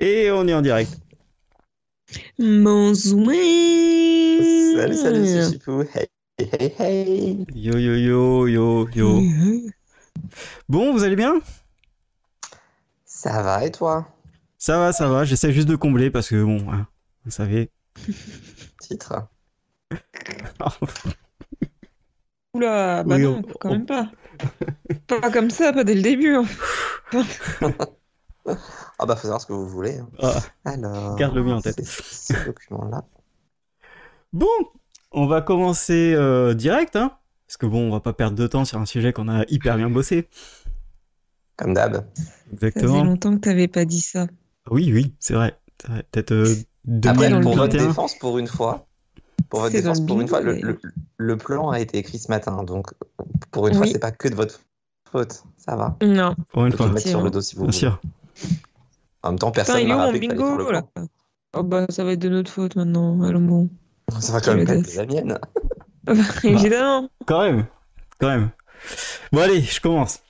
Et on est en direct. Bonsoir. Salut, salut, c'est Chipou. Hey, hey, hey. Yo, yo, yo, yo, yo. Bon, vous allez bien? Ça va et toi? Ça va, ça va. J'essaie juste de combler parce que, bon, hein, vous savez. Titre. Oula, bah Oui, non, on- quand on- même pas. Pas comme ça, pas dès le début. hein. Ah bah faut savoir ce que vous voulez. hein. Ah, Alors. Garde-le bien en tête. Ce document-là. Bon, on va commencer euh, direct, hein Parce que bon, on va pas perdre de temps sur un sujet qu'on a hyper bien bossé. Comme d'hab. Ça faisait Exactement. longtemps que t'avais pas dit ça. Oui, oui, c'est vrai. C'est vrai. Peut-être euh, Après, dans le pour votre 2021. défense, pour une fois, pour votre C'est défense, le pour une fois, le, bingo, le, le plan a été écrit ce matin. Donc, pour une fois, Oui. c'est pas que de votre faute. Ça va. Non. Pour une fois, le mettre sur le dos si vous bien voulez. sûr. En même temps, personne il est m'a rappelé bingo le là. Oh bah ça va être de notre faute maintenant. Allons bon. Ça va quand même pas être la mienne. Évidemment. Quand même, quand même. Bon allez, je commence.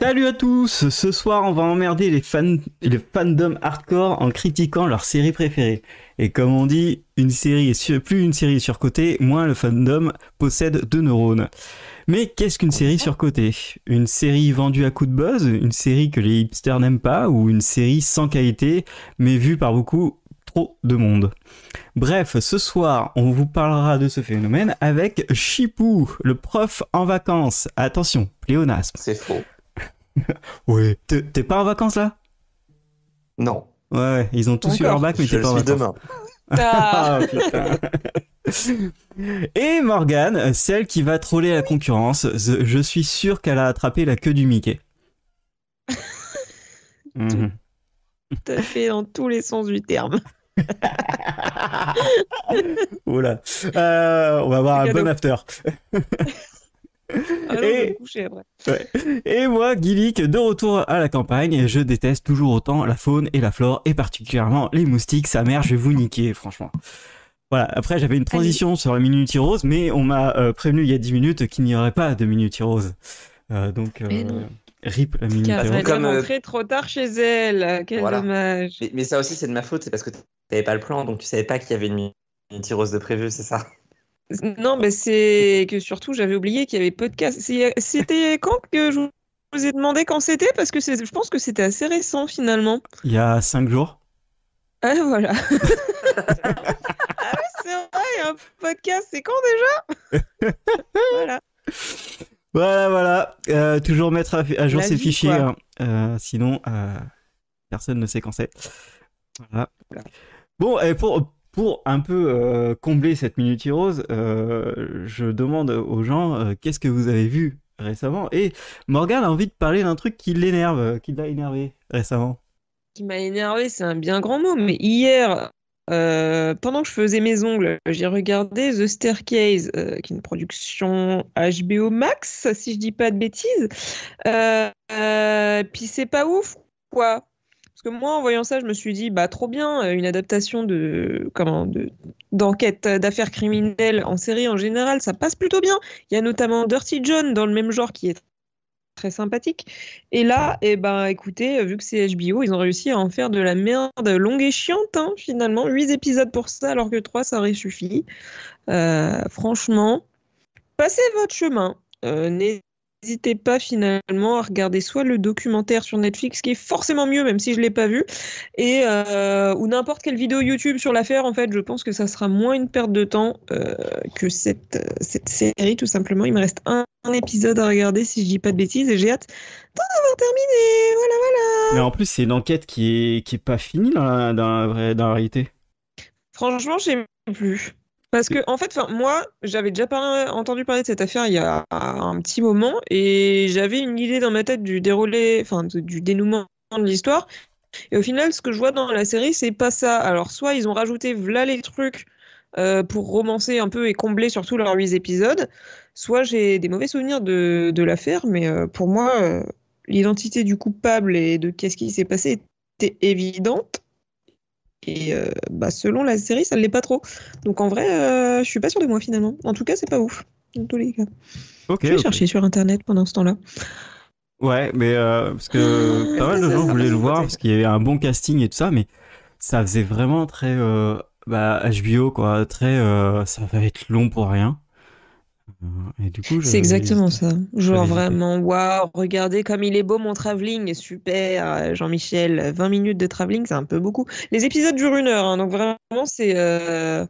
Salut à tous, ce soir on va emmerder les fans, les fandoms hardcore en critiquant leur série préférée. Et comme on dit, une série est sur- plus une série est surcotée, moins le fandom possède de neurones. Mais qu'est-ce qu'une série surcotée? Une série vendue à coup de buzz, une série que les hipsters n'aiment pas, ou une série sans qualité, mais vue par beaucoup trop de monde? Bref, ce soir, on vous parlera de ce phénomène avec Chipou, le prof en vacances. Attention, pléonasme. C'est faux. Oui. T'es pas en vacances là? Non. Ouais, ouais, ils ont tous eu leur bac, mais t'es pas en vacances. demain. Ah. Ah, putain. Et Morgane, celle qui va troller la concurrence. Je suis sûr qu'elle a attrapé la queue du Mickey. Mhm. Tout à fait dans tous les sens du terme. Oula. Euh, on va avoir un bon after. Ah Et- coucher après. Moi, Gillick, de retour à la campagne, je déteste toujours autant la faune et la flore, et particulièrement les moustiques. Sa mère, je vais vous niquer, franchement. Voilà, après j'avais une transition sur la Minutie Rose, mais on m'a euh, prévenu il y a 10 minutes qu'il n'y aurait pas de Minutie Rose. Euh, donc, euh, rip la Minutie Car Rose. elle est Comme, rentrée trop tard chez elle. Quel Voilà. dommage. Mais, mais ça aussi, c'est de ma faute. C'est parce que t'avais pas le plan, donc tu savais pas qu'il y avait une, une tireuse de prévu, c'est ça? Non, mais c'est que surtout, j'avais oublié qu'il y avait podcast. C'était quand que je vous ai demandé quand c'était? Parce que je pense que c'était assez récent finalement. Il y a 5 jours. Ah, voilà. ah oui, c'est vrai, il y a un podcast. C'est quand déjà? Voilà. Voilà, voilà. Euh, toujours mettre à, jour La ses vie, fichiers, hein. Euh, sinon euh, personne ne sait quand c'est. Voilà. Voilà. Bon, et pour pour un peu euh, combler cette minute rose, euh, je demande aux gens euh, qu'est-ce que vous avez vu récemment? Et Morgan a envie de parler d'un truc qui l'énerve, qui l'a énervé récemment. qui m'a énervé, c'est un bien grand mot, mais hier, pendant que je faisais mes ongles, j'ai regardé The Staircase, qui est une production HBO Max, si je dis pas de bêtises. Puis c'est pas ouf, quoi. Parce que moi, en voyant ça, je me suis dit, bah trop bien, euh, une adaptation de comment de d'enquête euh, d'affaires criminelles en série en général, ça passe plutôt bien. Il y a notamment Dirty John dans le même genre qui est très sympathique. Et là, eh ben, écoutez, vu que c'est HBO, ils ont réussi à en faire de la merde longue et chiante, hein, finalement. 8 épisodes pour ça, alors que 3, ça aurait suffi. Euh, franchement, passez votre chemin. Euh, N'hésitez pas finalement à regarder soit le documentaire sur Netflix, qui est forcément mieux, même si je ne l'ai pas vu, et, euh, ou n'importe quelle vidéo YouTube sur l'affaire. En fait, je pense que ça sera moins une perte de temps euh, que cette, cette série, tout simplement. Il me reste un, un épisode à regarder, si je dis pas de bêtises, et j'ai hâte d'en avoir terminé. Voilà, voilà. Mais en plus, c'est une enquête qui est qui est pas finie dans la, dans la, vraie- dans la réalité. Franchement, je sais plus. Parce que, en fait, moi, j'avais déjà entendu parler de cette affaire il y a un petit moment et j'avais une idée dans ma tête du déroulé, enfin, du dénouement de l'histoire. Et au final, ce que je vois dans la série, c'est pas ça. Alors, soit ils ont rajouté v'là les trucs euh, pour romancer un peu et combler surtout leurs huit épisodes, soit j'ai des mauvais souvenirs de, de l'affaire, mais euh, pour moi, euh, l'identité du coupable et de qu'est-ce qui s'est passé était évidente. Et euh, bah, selon la série, ça ne l'est pas trop. Donc en vrai, euh, je suis pas sûre de moi finalement. En tout cas, c'est pas ouf. Dans tous les cas. Je vais chercher sur internet pendant ce temps-là. Ouais, mais euh, parce que pas mal de gens voulaient le voir parce qu'il y avait un bon casting et tout ça, mais ça faisait vraiment très bah, HBO quoi, très ça va être long pour rien. Et du coup, C'est exactement ça. Genre vraiment, waouh, regardez comme il est beau mon travelling, super, euh, Jean-Michel, 20 minutes de travelling, c'est un peu beaucoup. Les épisodes durent une heure, hein, donc vraiment, c'est. euh,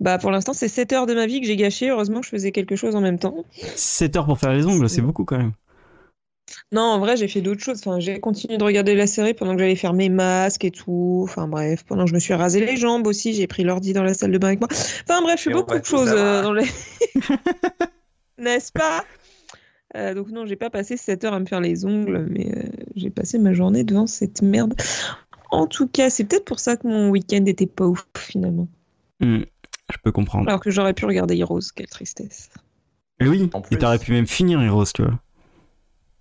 Bah, pour l'instant, c'est 7 heures de ma vie que j'ai gâché. Heureusement que je faisais quelque chose en même temps. 7 heures pour faire les ongles, c'est beaucoup quand même. Non, en vrai, j'ai fait d'autres choses. Enfin, j'ai continué de regarder la série pendant que j'allais faire mes masques et tout. Enfin, bref, pendant que je me suis rasé les jambes aussi, j'ai pris l'ordi dans la salle de bain avec moi. Enfin, bref, je fais beaucoup de choses euh, dans les. N'est-ce pas? Euh, donc, non, j'ai pas passé 7 heures à me faire les ongles, mais euh, j'ai passé ma journée devant cette merde. En tout cas, c'est peut-être pour ça que mon week-end était pas ouf finalement. Hmm, je peux comprendre. Alors que j'aurais pu regarder Heroes, quelle tristesse. Et oui, En et t'aurais pu même finir Heroes, tu vois.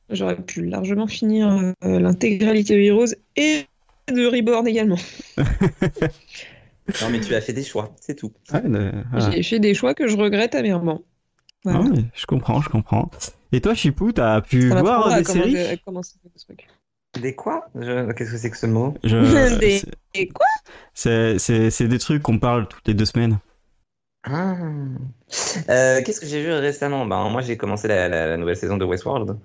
J'aurais pu largement finir euh, l'intégralité de Heroes et de Reborn également. Non, mais tu as fait des choix, c'est tout. Ouais, de- voilà. J'ai fait des choix que je regrette amèrement. Voilà. Ah ouais, je comprends, je comprends. Et toi, Chipou, t'as pu Ça voir des séries. Des quoi? Je- Qu'est-ce que c'est que ce mot? Je- Des- quoi? C'est c'est- c'est des trucs qu'on parle toutes les deux semaines. Ah. Euh, Qu'est-ce que j'ai vu récemment? Ben, Moi, j'ai commencé la, la- la nouvelle saison de Westworld.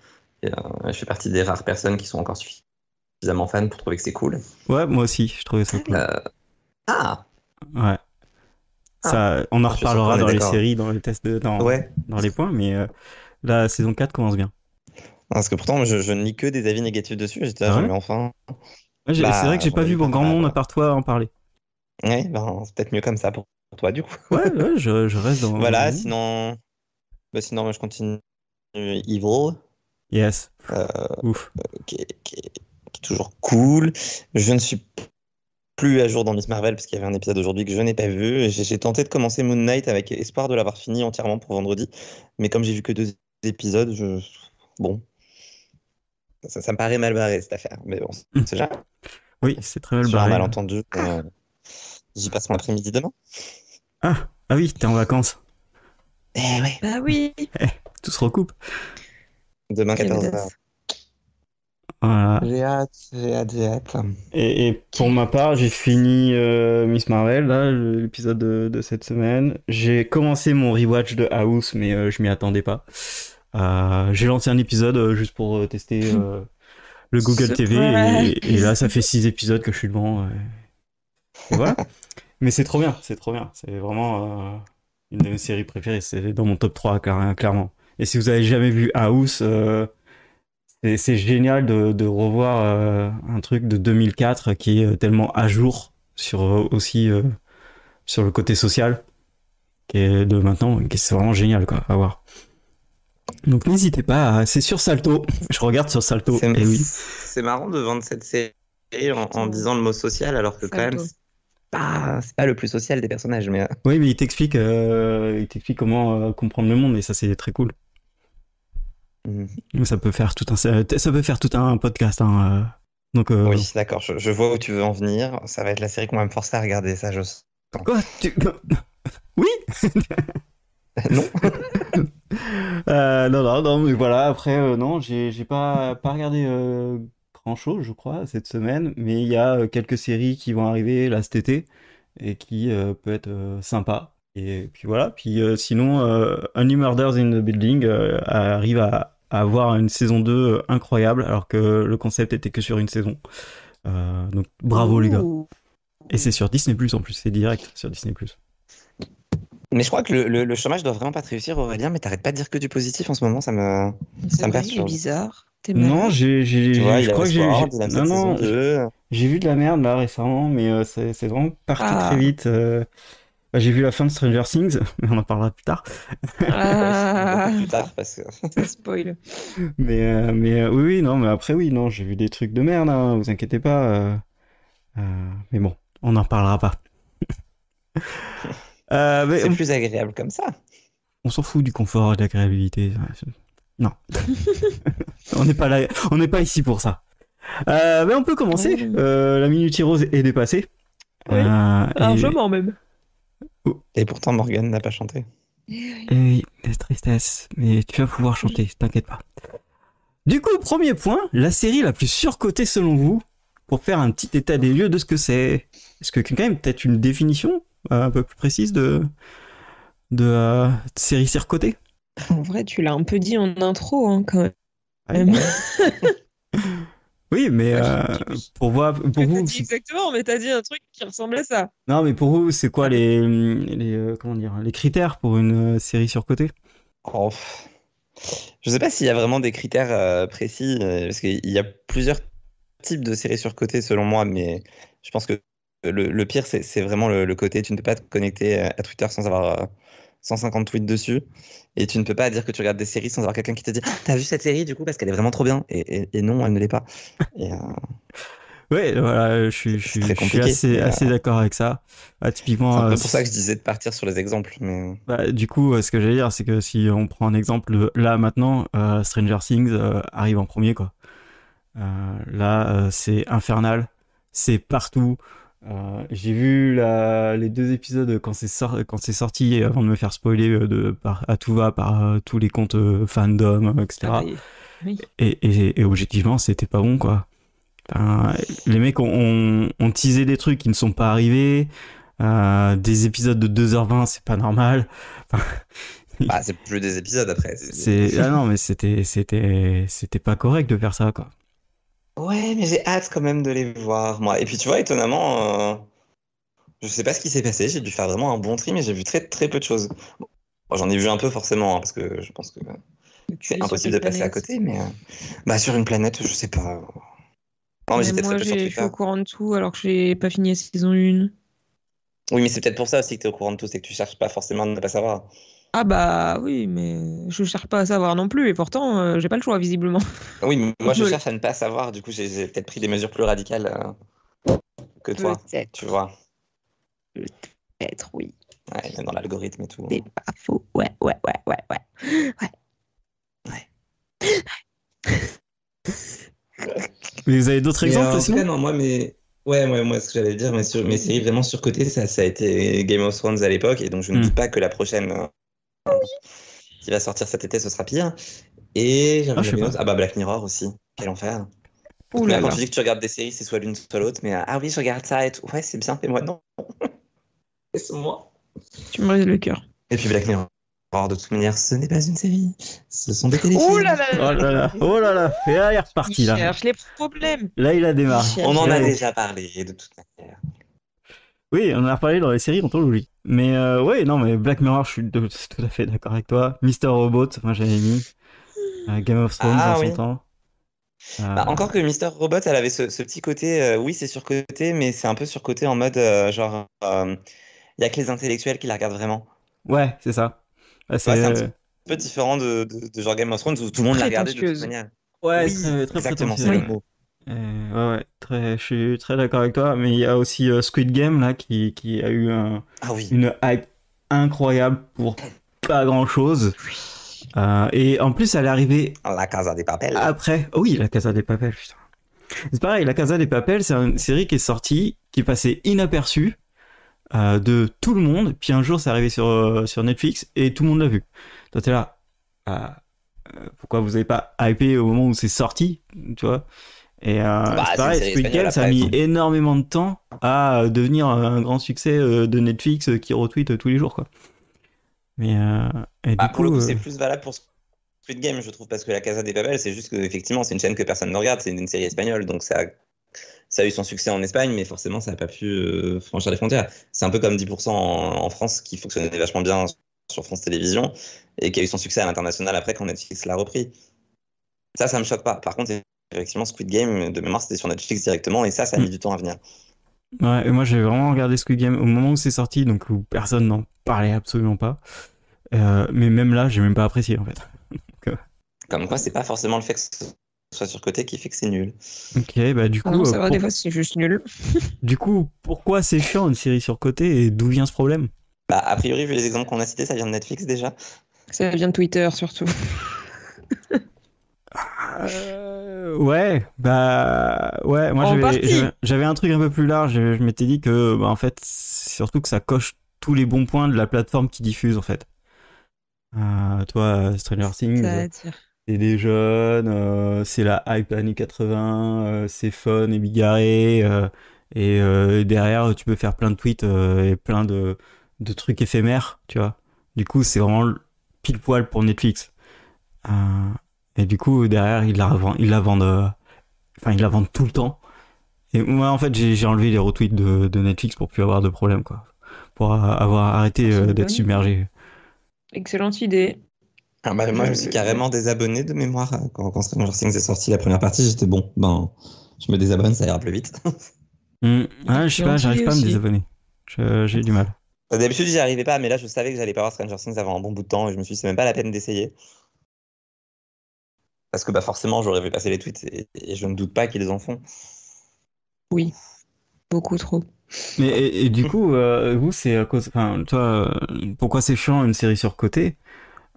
Et, euh, je fais partie des rares personnes qui sont encore suffisamment fans pour trouver que c'est cool. Ouais, moi aussi, je trouvais ça cool. Euh, Ah Ouais. Ça, on en reparlera dans les séries, dans les tests, de, dans, Ouais. dans les points, mais euh, la saison 4 commence bien. Parce que pourtant, je, je ne lis que des avis négatifs dessus. J'étais là, Ah ouais enfin. Ouais, Bah, c'est vrai que j'ai j'en pas vu pas grand mal, monde à part toi en parler. Ouais, ben, c'est peut-être mieux comme ça pour, toi, du coup. Ouais, ouais, je, je reste dans. Voilà, sinon. Bah, sinon, moi, je continue Evil, Yes. Euh, Ouf. qui est, qui est- qui est toujours cool. Je ne suis plus à jour dans Miss Marvel parce qu'il y avait un épisode aujourd'hui que je n'ai pas vu. J'ai tenté de commencer Moon Knight avec espoir de l'avoir fini entièrement pour vendredi. Mais comme j'ai vu que deux épisodes, je... bon. Ça, ça me paraît mal barré cette affaire. Mais bon, c'est jamais Oui, c'est très mal sur un barré. malentendu. Euh, J'y passe mon après-midi demain. Ah, ah oui, t'es en vacances. Eh ouais. Bah oui. Tout se recoupe. Demain Quelle 14h. audace. Voilà. J'ai hâte, j'ai hâte, j'ai hâte. Et, et pour ma part, j'ai fini euh, Miss Marvel, là, l'épisode de, de cette semaine. J'ai commencé mon rewatch de House, mais euh, je m'y attendais pas. Euh, j'ai lancé un épisode euh, juste pour tester euh, le Google TV, et, et là, ça fait six épisodes que je suis devant. euh, et voilà. mais c'est trop bien, c'est trop bien. C'est vraiment euh, une de mes séries préférées. C'est dans mon top 3, clar- clairement. Et si vous avez jamais vu House, euh, c'est génial de, de revoir euh, un truc de 2004 qui est euh, tellement à jour sur aussi euh, sur le côté social qui est de maintenant qui c'est vraiment génial quoi à voir. Donc n'hésitez pas, à- c'est sur Salto. Je regarde sur Salto. C'est Et oui. c'est marrant de vendre cette série en, en disant le mot social alors que quand même pas, c'est pas le plus social des personnages. Mais euh, Oui, mais il t'explique euh, il t'explique comment euh, comprendre le monde et ça c'est très cool. mm, Ça peut faire tout un ça peut faire tout un podcast hein. Donc euh, oui, d'accord, je, je vois où tu veux en venir. Ça va être la série qu'on va me forcer à regarder, ça, je sens. quoi tu... Oui non Euh, non, non, non, mais voilà, après, euh, non, j'ai j'ai pas, pas regardé euh, grand-chose, je crois, cette semaine, mais il y a euh, quelques séries qui vont arriver là cet été et qui euh, peut être euh, sympa. Et puis voilà, puis euh, sinon, euh, Only Murders in the Building euh, arrive à, à avoir une saison 2 incroyable, alors que le concept était que sur une saison. Euh, donc bravo les gars. Et c'est sur Disney Plus en plus, c'est direct sur Disney Plus. Mais je crois que le, le- le chômage doit vraiment pas te réussir, Aurélien, mais t'arrêtes pas de dire que du positif en ce moment, ça me. C'est Ça me perturbe. bizarre. Non, j'ai, je crois que j'ai, Westworld, j'ai- il a non, cette saison non, 2. J'ai vu de la merde là récemment, mais euh, c'est c'est vraiment parti Ah. très vite. euh. Bah, j'ai vu la fin de Stranger Things, mais on en parlera plus tard. Ah, plus tard, parce que. ça spoil. Mais, euh, mais euh, oui, oui, non, mais après, oui, non, j'ai vu des trucs de merde, hein, vous inquiétez pas. euh. Euh, mais bon, on n'en parlera pas. Euh, mais C'est on, plus agréable comme ça. on s'en fout du confort et de l'agréabilité. Non. on n'est pas là, on n'est pas ici pour ça. Euh, mais on peut commencer. Euh, la minute rose est dépassée. Oui. Euh, et- Largement même. Et pourtant, Morgan n'a pas chanté. Eh oui, la tristesse. Mais tu vas pouvoir chanter, t'inquiète pas. Du coup, premier point, la série la plus surcotée selon vous, pour faire un petit état des lieux de ce que c'est. Est-ce que quand même peut-être une définition euh, un peu plus précise de de, euh, de série surcotée? En vrai, tu l'as un peu dit en intro, hein, quand même. Oui, mais euh, pour voir, pour vous, dit c'est- exactement, mais t'as dit un truc qui ressemble à ça. non, mais pour vous, c'est quoi les les euh, comment dire les critères pour une euh, série surcotée? Oh. Je sais pas s'il y a vraiment des critères précis, parce qu'il y a plusieurs types de séries surcotées selon moi, mais je pense que le, le pire, c'est c'est vraiment le, le côté, tu ne peux pas te connecter à Twitter sans avoir euh, 150 tweets dessus, et tu ne peux pas dire que tu regardes des séries sans avoir quelqu'un qui te dit T'as vu cette série? Du coup parce qu'elle est vraiment trop bien, et, et- et non, elle ne l'est pas. Et, euh, Ouais, voilà, je suis, je C'est je suis assez, mais, euh, assez d'accord avec ça. Ah, c'est typiquement, un peu euh, pour ça que je disais de partir sur les exemples, mais bah, du coup, ce que j'allais dire, c'est que si on prend un exemple là maintenant, euh, Stranger Things euh, arrive en premier, quoi. Là, c'est infernal, c'est partout. Euh, j'ai vu la, les deux épisodes quand c'est sor- sorti, avant de me faire spoiler euh, de, par, à tout va par euh, tous les comptes euh, fandom, euh, etc. Ah, bah, oui. Et, et, et objectivement, c'était pas bon, quoi. Enfin, les mecs ont, ont, ont teasé des trucs qui ne sont pas arrivés. Euh, des épisodes de 2h20, c'est pas normal. bah, c'est plus des épisodes après. C'est ah non, mais c'était c'était c'était pas correct de faire ça, quoi. Ouais, mais j'ai hâte quand même de les voir, moi. Et puis, tu vois, étonnamment, euh, je sais pas ce qui s'est passé. J'ai dû faire vraiment un bon tri, mais j'ai vu très, très peu de choses. Bon, j'en ai vu un peu, forcément, hein, parce que je pense que c'est impossible de passer à côté. Mais euh, bah, sur une planète, je sais pas. Non, mais moi, je suis au courant de tout alors que j'ai pas fini la saison 1. Oui, mais c'est peut-être pour ça aussi que tu es au courant de tout, c'est que tu cherches pas forcément à ne pas savoir. Ah bah oui, mais je cherche pas à savoir non plus, et pourtant, euh, j'ai pas le choix, visiblement. Oui, mais moi, je cherche à ne pas savoir. Du coup, j'ai peut-être pris des mesures plus radicales euh, que toi, tu vois. peut-être, oui. Ouais, même dans l'algorithme et tout. C'est pas faux. Ouais, ouais, ouais, ouais, ouais. Mais vous avez d'autres exemples sinon cas, non, moi, mais... Ouais, ouais, moi, ce que j'allais dire, mais sur mes séries vraiment surcotées, ça, ça a été Game of Thrones à l'époque, et donc je ne Mm. dis pas que la prochaine euh, qui va sortir cet été, ce sera pire. Et j'avais Ah, ah bah Black Mirror aussi, quel enfer. Ouh là quand tu dis que tu regardes des séries, c'est soit l'une, soit l'autre, mais euh, ah oui, je regarde ça et tout. Ouais, c'est bien, mais moi non. Laisse-moi. Tu me brises le cœur. Et puis Black Mirror, de toute manière, ce n'est pas une série, ce sont des téléfilms. Ouh là là Oh là là, oh là là, et là il est reparti Il là. cherche les problèmes. Là il a démarré. On en a déjà parlé, de toute manière. Oui, on en a reparlé dans les séries anthologiques. Mais euh, ouais, non, mais Black Mirror, je suis de- tout à fait d'accord avec toi. Mister Robot, moi j'avais mis. Euh, Game of Thrones Ah, en oui. son temps. Euh, Bah, encore que Mister Robot, elle avait ce, ce petit côté, euh, oui, c'est surcoté, mais c'est un peu surcoté en mode euh, genre, il y a que les intellectuels qui la regardent vraiment. Ouais, c'est ça. Ouais, c'est Ouais, un peu différent de, de, de genre Game of Thrones où tout le monde la regardait de toute manière. ouais, Oui, très, très exactement, c'est le mot. Euh, ouais, ouais, très, je suis très d'accord avec toi. Mais il y a aussi euh, Squid Game là qui, qui a eu un- Ah oui. une hype incroyable pour pas grand chose. et en plus, elle est arrivée La Casa des Papel. Après, oh oui, la Casa des Papel, putain. C'est pareil, la Casa des Papel, c'est une série qui est sortie, qui est passée inaperçue euh, de tout le monde, puis un jour c'est arrivé sur, euh, sur Netflix et tout le monde l'a vu. Toi t'es là, ah, euh, pourquoi vous avez pas hypé au moment où c'est sorti, tu vois? Et euh, Bah, c'est pareil, Squid Game, ça a mis énormément de temps à euh, devenir un grand succès euh, de Netflix qui retweet tous les jours, quoi. Mais euh, et Bah, du pour le coup, coup, c'est plus valable pour Squid Game, je trouve, parce que la Casa des Papel, c'est juste que effectivement, c'est une chaîne que personne ne regarde, c'est une, une série espagnole, donc ça, a- ça a eu son succès en Espagne, mais forcément, ça n'a pas pu euh, franchir les frontières. C'est un peu comme 10% en, en France, qui fonctionnait vachement bien sur France Télévisions, et qui a eu son succès à l'international après quand Netflix l'a repris. Ça, ça me choque pas. Par contre, effectivement, Squid Game, de mémoire, c'était sur Netflix directement, et ça, ça a mis du temps à venir. Ouais, et moi j'ai vraiment regardé Squid Game au moment où c'est sorti, donc où personne n'en parlait absolument pas. Euh, mais même là, j'ai même pas apprécié en fait. Comme quoi, c'est pas forcément le fait que ce soit surcoté qui fait que c'est nul. Ok, bah du coup, Non, euh, ça va, pour- des fois, c'est juste nul. du coup, pourquoi c'est chiant une série surcotée et d'où vient ce problème? Bah, a priori, vu les exemples qu'on a cités, ça vient de Netflix déjà. Ça vient de Twitter, surtout. Euh, Ouais, bah ouais, moi j'avais- un truc un peu plus large. Je, je m'étais dit que, bah, en fait, surtout que ça coche tous les bons points de la plateforme qui diffuse en fait. Euh, toi, Stranger Things. C'est des jeunes, euh, c'est la hype années 80, euh, c'est fun et bigarré, et derrière tu peux faire plein de tweets et plein de, de trucs éphémères, tu vois. Du coup, c'est vraiment pile poil pour Netflix. Euh, et du coup, derrière, ils la revendent, ils la vendent, euh, enfin, ils la vendent tout le temps. Et moi, en fait, j'ai j'ai enlevé les retweets de, de Netflix pour plus avoir de problème, quoi. Pour euh, avoir arrêté C'est euh, d'être submergé. Excellente idée. Ah bah, moi, je me suis carrément désabonné de mémoire quand, quand Stranger Things est sorti la première partie. J'étais bon, ben, je me désabonne, ça ira plus vite. Hmm. Ouais, je sais pas, j'arrive pas à me désabonner. Je- J'ai du mal. D'habitude, j'y arrivais pas, mais là, je savais que j'allais pas voir Stranger Things avant un bon bout de temps et je me suis dit, c'est même pas la peine d'essayer. Parce que bah, forcément, j'aurais vu passer les tweets et, et je ne doute pas qu'ils en font. Oui, beaucoup trop. Mais et, et du coup, euh, vous, c'est à cause. Enfin, toi, euh, pourquoi c'est chiant une série surcotée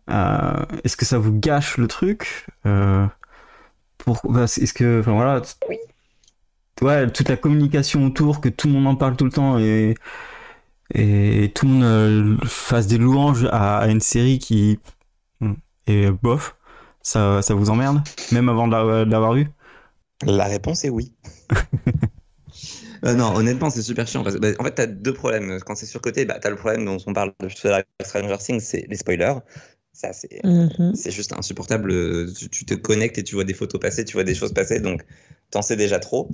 euh, Est-ce que ça vous gâche le truc euh, pour, bah, Est-ce que, enfin voilà, Oui. ouais, toute la communication autour, que tout le monde en parle tout le temps et et tout le monde euh, fasse des louanges à, à une série qui hmm, est bof, ça, ça vous emmerde, même avant de de l'avoir vue La réponse est oui. Euh, non, honnêtement, c'est super chiant. Parce que, bah, en fait, tu as deux problèmes. Quand c'est surcoté, bah, tu as le problème dont on parle de Stranger Things, c'est les spoilers. Ça, c'est c'est juste insupportable. Euh, Tu, tu te connectes et tu vois des photos passer, tu vois des choses passer, donc t'en sais déjà trop.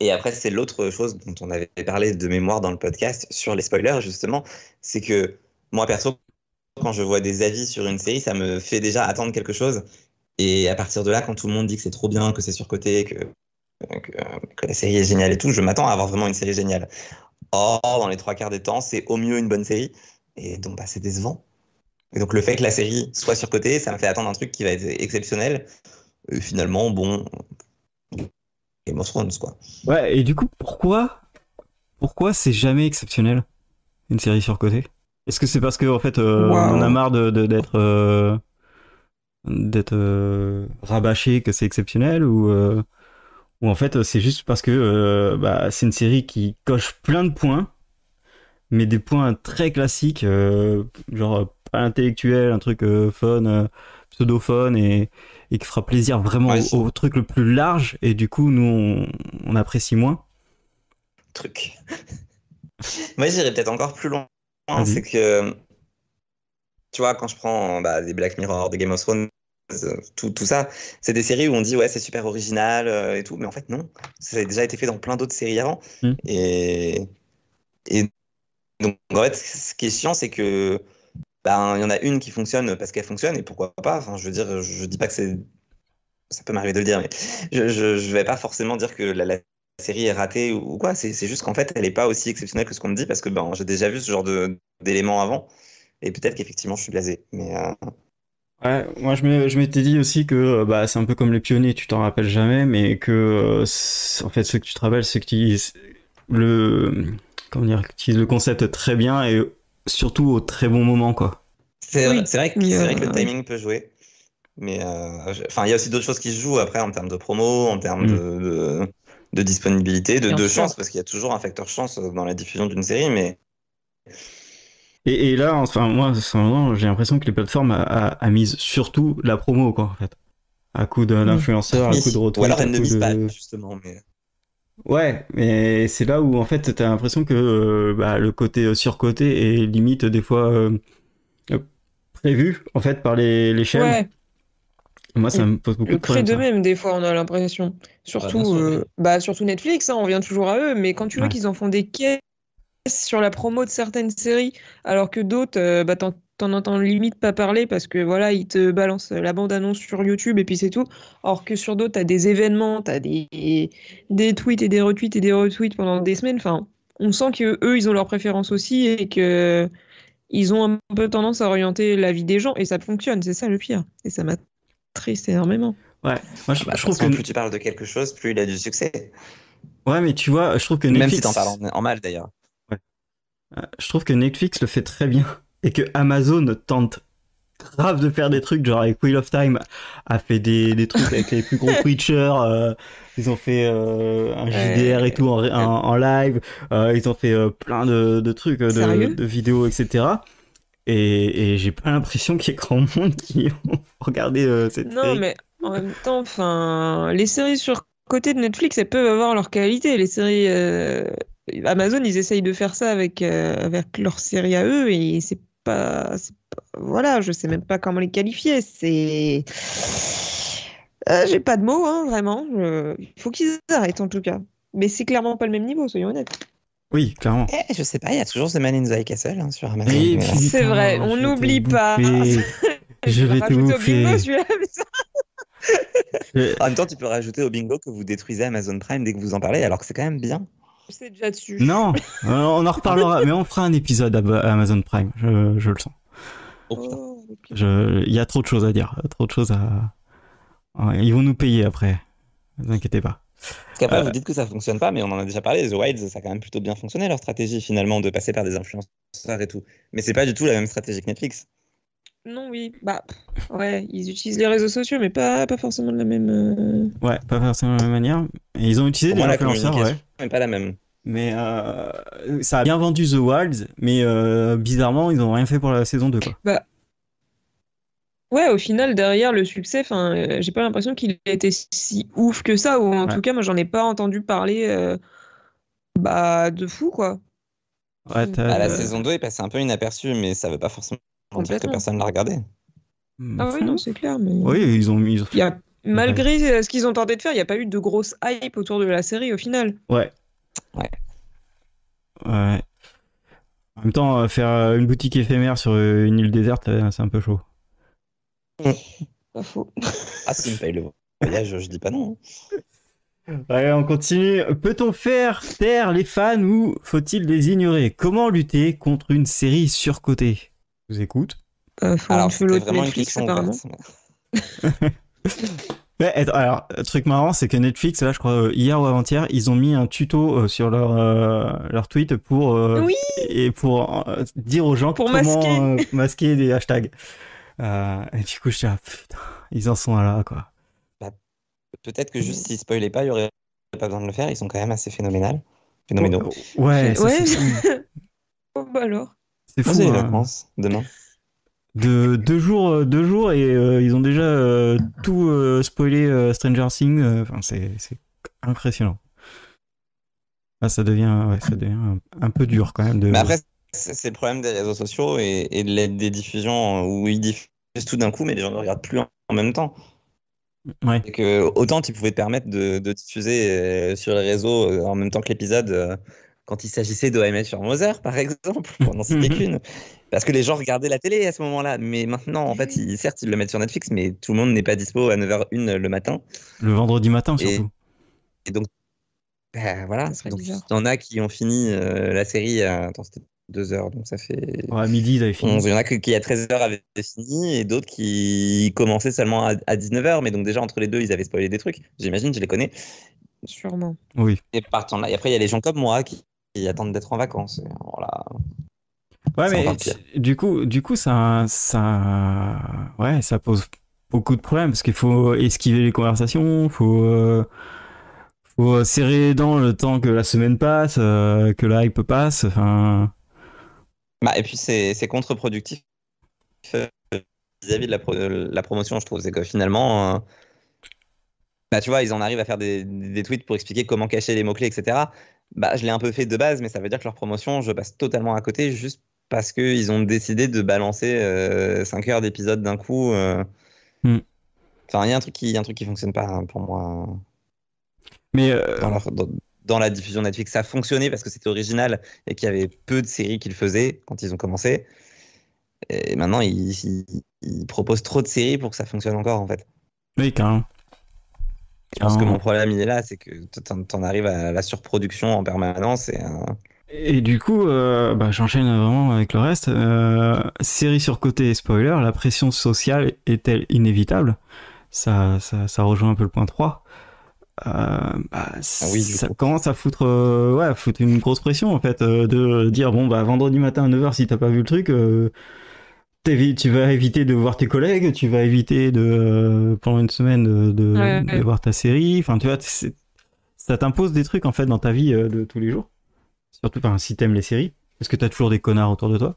Et après, c'est l'autre chose dont on avait parlé de mémoire dans le podcast sur les spoilers, justement, c'est que moi, perso, quand je vois des avis sur une série, ça me fait déjà attendre quelque chose. Et à partir de là, quand tout le monde dit que c'est trop bien, que c'est surcoté, que, que, la série est géniale et tout, je m'attends à avoir vraiment une série géniale. Or, dans les trois quarts des temps, c'est au mieux une bonne série. Et donc, bah, c'est décevant. Et donc le fait que la série soit surcotée, ça me fait attendre un truc qui va être exceptionnel. Et finalement, bon, Game of quoi. Ouais, et du coup, pourquoi, pourquoi c'est jamais exceptionnel une série surcotée? Est-ce que c'est parce que en fait, euh, Wow. on en a marre de d'être euh, d'être euh, rabâché que c'est exceptionnel ou ou en fait c'est juste parce que bah, c'est une série qui coche plein de points, mais des points très classiques, genre pas intellectuel, un truc fun, euh, pseudo-fun et et qui fera plaisir vraiment Ouais, au, c'est- au truc le plus large et du coup nous on, on apprécie moins. Truc. Moi, j'irais peut-être encore plus loin. C'est que, tu vois, quand je prends bah, des Black Mirror, des Game of Thrones, euh, tout, tout ça, c'est des séries où on dit ouais, c'est super original euh, et tout, mais en fait, non. Ça a déjà été fait dans plein d'autres séries avant. Mm. Et, et donc, en fait, ce qui est chiant, c'est que ben, il y en a une qui fonctionne parce qu'elle fonctionne et pourquoi pas. Enfin, je veux dire, je dis pas que c'est. Ça peut m'arriver de le dire, mais je, je, je vais pas forcément dire que la, la série est ratée ou, ou quoi. C'est juste qu'en fait, elle est pas aussi exceptionnelle que ce qu'on me dit parce que ben, j'ai déjà vu ce genre de- d'éléments avant. Et peut-être qu'effectivement, je suis blasé. Mais euh, Ouais, moi je m'étais dit aussi que euh, bah, c'est un peu comme les pionniers, tu t'en rappelles jamais, mais que euh, en fait ce que tu te rappelles, c'est que tu utilises le comment dire, que tu utilises le concept très bien et surtout au très bon moment quoi. c'est Oui, vrai, que- vrai le timing peut jouer. Mais euh, je- enfin, il y a aussi d'autres choses qui se jouent après en termes de promo, en termes Mm. de, de, de disponibilité, de, de chance, parce qu'il y a toujours un facteur chance dans la diffusion d'une série. Mais Et, et là, enfin moi, j'ai l'impression que les plateformes a, a, a mise surtout la promo quoi en fait, à coup d'un influenceur, à coup de retweet, ou alors à elle ne coup mise de- pas, justement. Mais... Ouais, mais c'est là où en fait t'as l'impression que euh, bah, le côté euh, surcoté est limite des fois euh, euh, prévu en fait par les, les chaînes. Ouais, Moi ça me pose beaucoup le de problèmes. ça. d'eux-mêmes, des fois, on a l'impression. Surtout, sûr, euh, bah, surtout Netflix, hein, on vient toujours à eux, mais quand tu vois qu'ils en font des caisses sur la promo de certaines séries, alors que d'autres, euh, bah, t'en, t'en entends limite pas parler parce que voilà, ils te balancent la bande-annonce sur YouTube et puis c'est tout. Or que sur d'autres, t'as des événements, t'as des, des tweets et des retweets et des retweets pendant des semaines. Enfin, on sent que eux, ils ont leurs préférences aussi et que ils ont un peu tendance à orienter la vie des gens et ça fonctionne, c'est ça le pire. Et ça m'attriste énormément. Ouais, moi je, Bah, je trouve que plus tu parles de quelque chose, plus il a du succès. ouais, mais tu vois, je trouve que Même Netflix, si t'en parles en, en mal d'ailleurs. je trouve que Netflix le fait très bien et que Amazon tente grave de faire des trucs genre avec Wheel of Time a fait des, des trucs avec les plus gros preachers euh, ils ont fait euh, un JDR et tout en, en, en live euh, ils ont fait euh, plein de, de trucs euh, de vidéos etc Et, et j'ai pas l'impression qu'il y ait grand monde qui ont regardé euh, cette Non, série. mais en même temps, enfin, les séries sur côté de Netflix, elles peuvent avoir leur qualité. Les séries euh, Amazon, ils essayent de faire ça avec, euh, avec leurs séries à eux et c'est pas, pas- Voilà, je sais même pas comment les qualifier. C'est. Euh, j'ai pas de mots, hein, vraiment. Je- Il faut qu'ils arrêtent en tout cas. Mais c'est clairement pas le même niveau, soyons honnêtes. Oui, clairement. Eh, je sais pas, il y a toujours The Man in the High Castle hein, sur Amazon. Mais- C'est vrai, on n'oublie pas. Je vais te bouffer. bingo, Je- En même temps, tu peux rajouter au bingo que vous détruisez Amazon Prime dès que vous en parlez, alors que c'est quand même bien. c'est déjà dessus. Non, euh, on en reparlera, mais on fera un épisode à Amazon Prime, je, je le sens. Oh. Oh, Il y a trop de choses à dire, trop de choses à... Ils vont nous payer après, ne vous inquiétez pas. Parce qu'après, Euh. vous dites que ça fonctionne pas, mais on en a déjà parlé. The Wilds, ça a quand même plutôt bien fonctionné leur stratégie finalement de passer par des influenceurs et tout. Mais c'est pas du tout la même stratégie que Netflix. Non, oui. Bah, ouais, ils utilisent les réseaux sociaux, mais pas, pas forcément de la même. euh, Ouais, pas forcément de la même manière. Et ils ont utilisé Pour des moi, la influenceurs, ouais. n'est pas la même. Mais euh, ça a bien vendu The Wilds, mais euh, bizarrement, ils ont rien fait pour la saison 2, quoi. Ouais, au final, derrière le succès, enfin, euh, j'ai pas l'impression qu'il ait été si ouf que ça, ou en Ouais. tout cas, moi, j'en ai pas entendu parler euh, bah, de fou, quoi. Ouais, t'as- Ah, la saison 2 est passée un peu inaperçue, mais ça veut pas forcément dire que personne l'a regardé. Ah oui, non, c'est clair, mais. Oui, ils ont mis. Il y a, malgré ce qu'ils ont tenté de faire, il n'y a pas eu de grosse hype autour de la série au final. Ouais. Ouais. Ouais. En même temps, euh, faire une boutique éphémère sur une île déserte, c'est un peu chaud. Pas faux. Ah, si me paye le voyage, je dis pas non. hein. Allez, on continue. Peut-on faire taire les fans ou faut-il les ignorer? Comment lutter contre une série surcotée? Je vous écoute. Euh, faut Alors, une Netflix, question apparemment. Ouais, alors, le truc marrant, c'est que Netflix, là, je crois, euh, hier ou avant-hier, ils ont mis un tuto euh, sur leur, euh, leur tweet pour, euh, Oui, et pour euh, dire aux gens Pour comment masquer. euh, masquer des hashtags. Euh, et du coup, je suis là, putain, ils en sont là, quoi. Peut-être que juste s'ils spoilaient pas, il y aurait pas besoin de le faire. Ils sont quand même assez phénoménal. Phénoménaux. Ouais, ça, Ouais. c'est fou. Oh, bah alors. C'est fou. les hein. vacances demain. De deux jours, euh, deux jours et euh, ils ont déjà euh, tout euh, spoilé euh, Stranger Things. euh, Enfin, c'est c'est impressionnant. Ah, ça devient, ouais, ça devient un, un peu dur quand même. De... Mais après, c'est le problème des réseaux sociaux et, et de l'aide des diffusions où ils diffusent tout d'un coup, mais les gens ne regardent plus en, même temps. ouais. Et que autant tu pouvais te permettre de, de diffuser euh, sur les réseaux euh, en même temps que l'épisode euh, quand il s'agissait d'OMS sur Mother, par exemple, pour n'en citer Mhm. qu'une. Parce que les gens regardaient la télé à ce moment-là. Mais maintenant, en fait, ils, certes, ils le mettent sur Netflix, mais tout le monde n'est pas dispo à 9h01 le matin. Le vendredi matin Et- surtout. Et donc, bah, voilà. Donc, il y en a qui ont fini euh, la série à. Attends, c'était 2 heures, donc ça fait. Ouais, à midi, ils avaient fini. 11. Il y en a qui, à 13h avaient fini et d'autres qui commençaient seulement à, à 19h. Mais donc, déjà, entre les deux, ils avaient spoilé des trucs. J'imagine, je les connais. Sûrement. Oui. Et partant là. Et après, il y a les gens comme moi qui, qui attendent d'être en vacances. Et voilà. Ouais, mais du coup, du coup, ça, ça, ouais, ça pose beaucoup de problèmes parce qu'il faut esquiver les conversations, faut, euh, faut serrer les dents le temps que la semaine passe, euh, que la hype passe. Enfin, Bah, et puis, c'est contre-productif euh, vis-à-vis de la, pro- la promotion, je trouve. C'est que finalement. euh, Bah, tu vois, ils en arrivent à faire des, des tweets pour expliquer comment cacher les mots-clés, etc. Bah, je l'ai un peu fait de base, mais ça veut dire que leur promotion, je passe totalement à côté juste parce qu'ils ont décidé de balancer 5 heures d'épisode d'un coup. euh. Hmm. Enfin, il y a un truc qui, qui fonctionne pas hein, pour moi mais euh, dans, leur- dans- dans la diffusion Netflix. Ça a fonctionné parce que c'était original et qu'il y avait peu de séries qui le faisaient quand ils ont commencé. Et maintenant, ils, ils- ils proposent trop de séries pour que ça fonctionne encore, en fait. oui, carrément. Je pense que mon problème, il est là, c'est que t'en t'en arrives à la surproduction en permanence. Et, euh, Et du coup, euh, bah, j'enchaîne vraiment avec le reste. Euh, série sur côté spoiler, la pression sociale est-elle inévitable? Ça, ça, ça rejoint un peu le point 3. Euh, bah, oui, du ça coup. commence à foutre, euh, ouais, à foutre une grosse pression en fait, euh, de dire bon bah vendredi matin à 9h si t'as pas vu le truc, euh, tu vas éviter de voir tes collègues, tu vas éviter de euh, pendant une semaine de, de, Ouais, de ouais. voir ta série. Enfin tu vois, ça t'impose des trucs en fait dans ta vie euh, de tous les jours. Surtout enfin, si t'aimes les séries, parce que t'as toujours des connards autour de toi.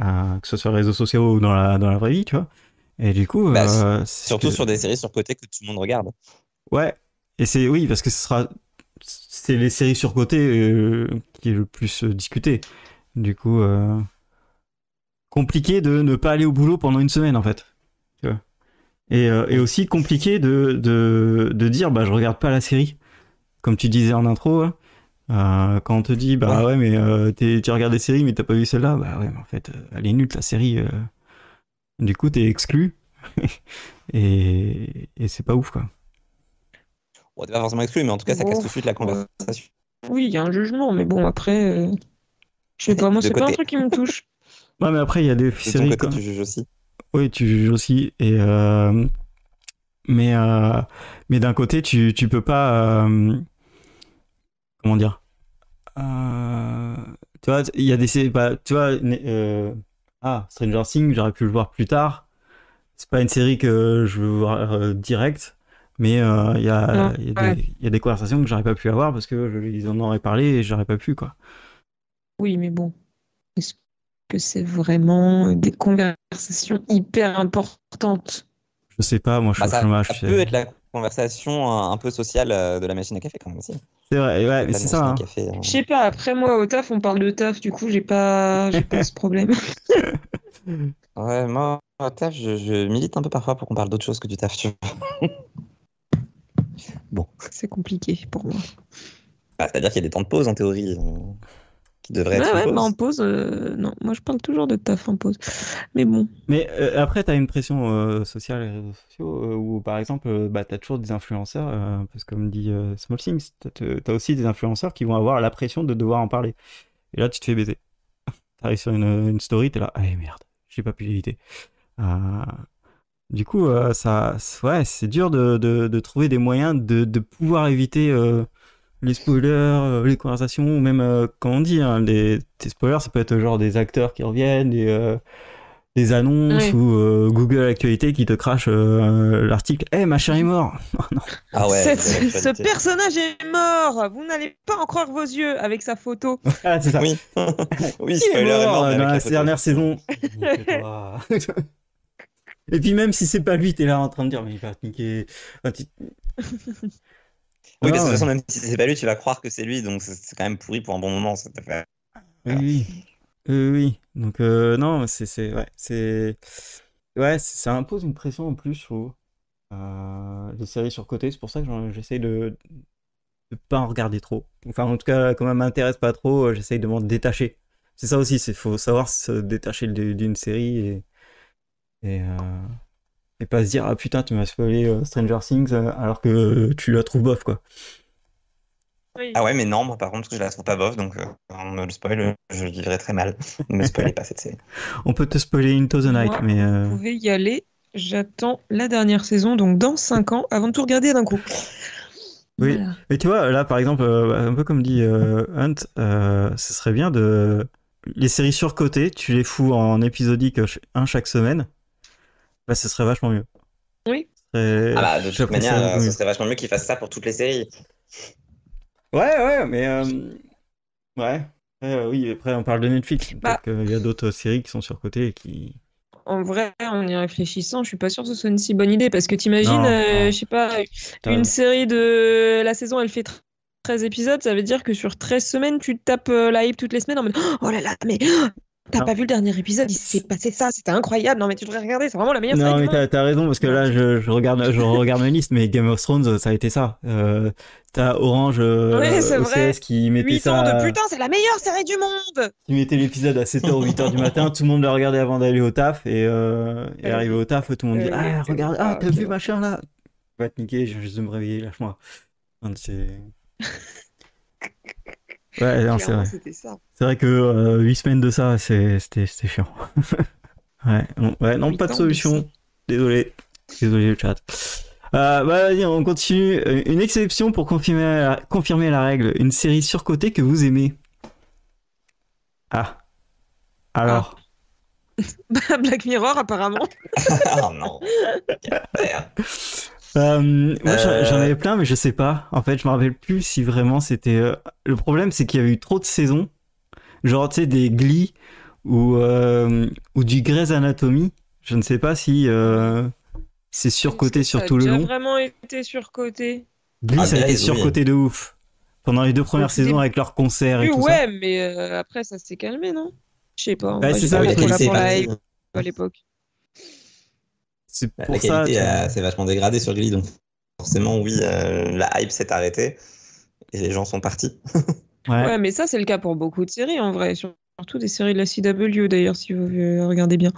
euh, que ce soit réseaux sociaux ou dans la, dans la vraie vie, tu vois. Et du coup, Bah, euh, Surtout que- sur des séries surcotées que tout le monde regarde. Ouais, et c'est oui, parce que ce sera. C'est les séries surcotées euh, qui est le plus euh, discuté. Du coup, euh, compliqué de ne pas aller au boulot pendant une semaine, en fait. Et, euh, et aussi compliqué de, de, de dire, bah, je regarde pas la série. Comme tu disais en intro, hein. Quand on te dit, bah ouais, mais euh, t'es- tu regardes des séries, mais t'as pas vu celle-là, bah ouais, mais en fait, elle est nulle, la série. Du coup, t'es exclu. et et c'est pas ouf, quoi. Bon, t'es pas forcément exclu, mais en tout cas, ça casse tout de suite la conversation. Oui, il y a un jugement, mais bon, après, euh, je sais pas, moi, c'est pas un truc qui me touche. Ouais, mais après, il y a des De séries côté, comme... tu juges aussi. Oui, tu juges aussi. Et euh, mais euh, mais d'un côté, tu tu peux pas. euh, Comment dire Euh, Tu vois, il y a des séries. bah, tu vois, euh, ah Stranger Things, j'aurais pu le voir plus tard. C'est pas une série que je veux voir euh, direct, mais euh, il y a il y a ouais. y a des conversations que j'aurais pas pu avoir parce que je- ils en auraient parlé et j'aurais pas pu quoi. Oui, mais bon, est-ce que c'est vraiment des conversations hyper importantes? Je sais pas, moi je Bah, suis au ça, chômage. ça peut être la conversation un, un peu sociale euh, de la machine à café, quand même aussi. C'est vrai, ouais, mais c'est ça. hein. café, euh, Je sais pas, après moi au taf, on parle de taf, du coup, j'ai pas, j'ai pas ce problème. Ouais, moi, au taf, je, je milite un peu parfois pour qu'on parle d'autre chose que du taf, tu vois. C'est compliqué pour moi. Bah, C'est-à-dire qu'il y a des temps de pause, en théorie, euh, qui devraient Ouais, être ouais, en mais en pause. pause, euh, non, moi je parle toujours de taf en pause. Mais bon, Mais euh, après, tu as une pression euh, sociale et réseaux sociaux euh, où, par exemple, euh, bah, tu as toujours des influenceurs, euh, parce que comme dit euh, Small Things, tu as aussi des influenceurs qui vont avoir la pression de devoir en parler. Et là, tu te fais baiser. Tu arrives sur une, une story, tu es là, ah merde, j'ai pas pu l'éviter. Euh, du coup, euh, ça, ouais, c'est dur de, de, de trouver des moyens de, de pouvoir éviter euh, les spoilers, euh, les conversations, ou même, euh, comme on dit, hein, des, des spoilers, ça peut être genre des acteurs qui reviennent, des, euh, des annonces Oui. ou euh, Google Actualité qui te crache euh, l'article Eh, machin est mort Ah ouais, Cette- ce personnage est mort, vous n'allez pas en croire vos yeux avec sa photo. Ah, c'est ça. Oui, oui, est spoiler est mort dans la dernière saison. Et puis même si c'est pas lui, t'es là en train de dire mais il va te niquer. Enfin, tu- Oui, Ah, parce que de toute ouais. façon, même si c'est pas lui, tu vas croire que c'est lui, donc c'est quand même pourri pour un bon moment, cette affaire. Oui, oui. Oui, oui. Donc, euh, non, c'est, c'est, ouais, c'est, ouais, ça impose une pression en plus, je trouve. Euh, les séries sur côté, c'est pour ça que j'essaye de, de pas en regarder trop. Enfin, en tout cas, quand ça m'intéresse pas trop, euh, j'essaye de m'en détacher. C'est ça aussi, c'est faut savoir se détacher d'une série et, et, euh, et pas se dire, ah putain, tu m'as spoilé euh, Stranger Things euh, alors que tu la trouves bof, quoi. Ah ouais, mais non, moi par contre, je la trouve pas bof, donc euh, on me le spoil, je le vivrai très mal. Ne me spoilez pas cette série. On peut te spoiler Into the Night, Moi, mais euh, Vous pouvez y aller. J'attends la dernière saison, donc dans 5 ans, avant de tout regarder d'un coup. Oui. Voilà. Mais tu vois, là, par exemple, euh, un peu comme dit euh, Hunt, euh, ce serait bien de... Les séries surcotées, tu les fous en épisodique un chaque semaine, bah, ce serait vachement mieux. Oui. Ah bah, de toute manière, euh, ce serait vachement mieux qu'ils fassent ça pour toutes les séries. Ouais, ouais, mais... euh, Ouais. Euh, oui, après, on parle de Netflix. Bah. qu'il y a d'autres séries qui sont surcotées et qui... En vrai, en y réfléchissant, je suis pas sûre que ce soit une si bonne idée parce que t'imagines, euh, je sais pas, une série de la saison, elle fait 13 épisodes, ça veut dire que sur 13 semaines, tu tapes euh, la hype toutes les semaines en mode Oh là là, mais t'as Non. pas vu le dernier épisode, il s'est passé ça, c'était incroyable. Non, mais tu devrais regarder, c'est vraiment la meilleure Non, série mais du monde. t'as, raison, parce que là, je, je regarde, je regarde mes listes, mais Game of Thrones, ça a été ça. Euh, t'as Orange euh, Ouais, c'est vrai. OCS qui mettait 8 ça... ans de putain, c'est la meilleure série du monde qui mettait l'épisode à 7h ou 8h du matin, tout le monde le regardait avant d'aller au taf, et, euh, et Ouais. arrivé au taf, tout le monde dit Ouais, Ah, regarde, ah, t'as vu machin là Va te niquer, je viens juste de me réveiller, lâche-moi. Non, c'est. Ouais, non, c'est vrai. C'est vrai que euh, 8 semaines de ça, c'est- c'était c'était chiant. ouais, non, ouais, non pas de solution. Désolé. Désolé le chat. Euh, bah vas-y, on continue. Euh, Une exception pour confirmer la, confirmer la règle. Une série surcotée que vous aimez. Ah. Alors. Black Mirror, apparemment. oh non. Affaire. Euh, moi, j'en- Euh. j'en avais plein, mais je sais pas. En fait, je me rappelle plus si vraiment c'était. euh, Le problème, c'est qu'il y avait eu trop de saisons. Genre, tu sais, des Glee ou, euh, ou du Grey's Anatomy. Je ne sais pas si euh, c'est surcoté sur Ça a tout le long. vraiment été surcoté? Glee, Ah, ça a été oui. surcoté de ouf. Pendant les deux premières saisons avec leurs concerts et Oui, tout ça. ouais, mais euh, après, ça s'est calmé, non? Je sais pas. Bah, Moi, c'est ça, pas la à l'époque. C'est La pour ça. qualité euh, s'est vachement dégradée sur Glee, donc forcément, oui, euh, la hype s'est arrêtée et les gens sont partis. Ouais. Ouais, mais ça, c'est le cas pour beaucoup de séries, en vrai. Surtout des séries de la CW, d'ailleurs, si vous euh, regardez bien.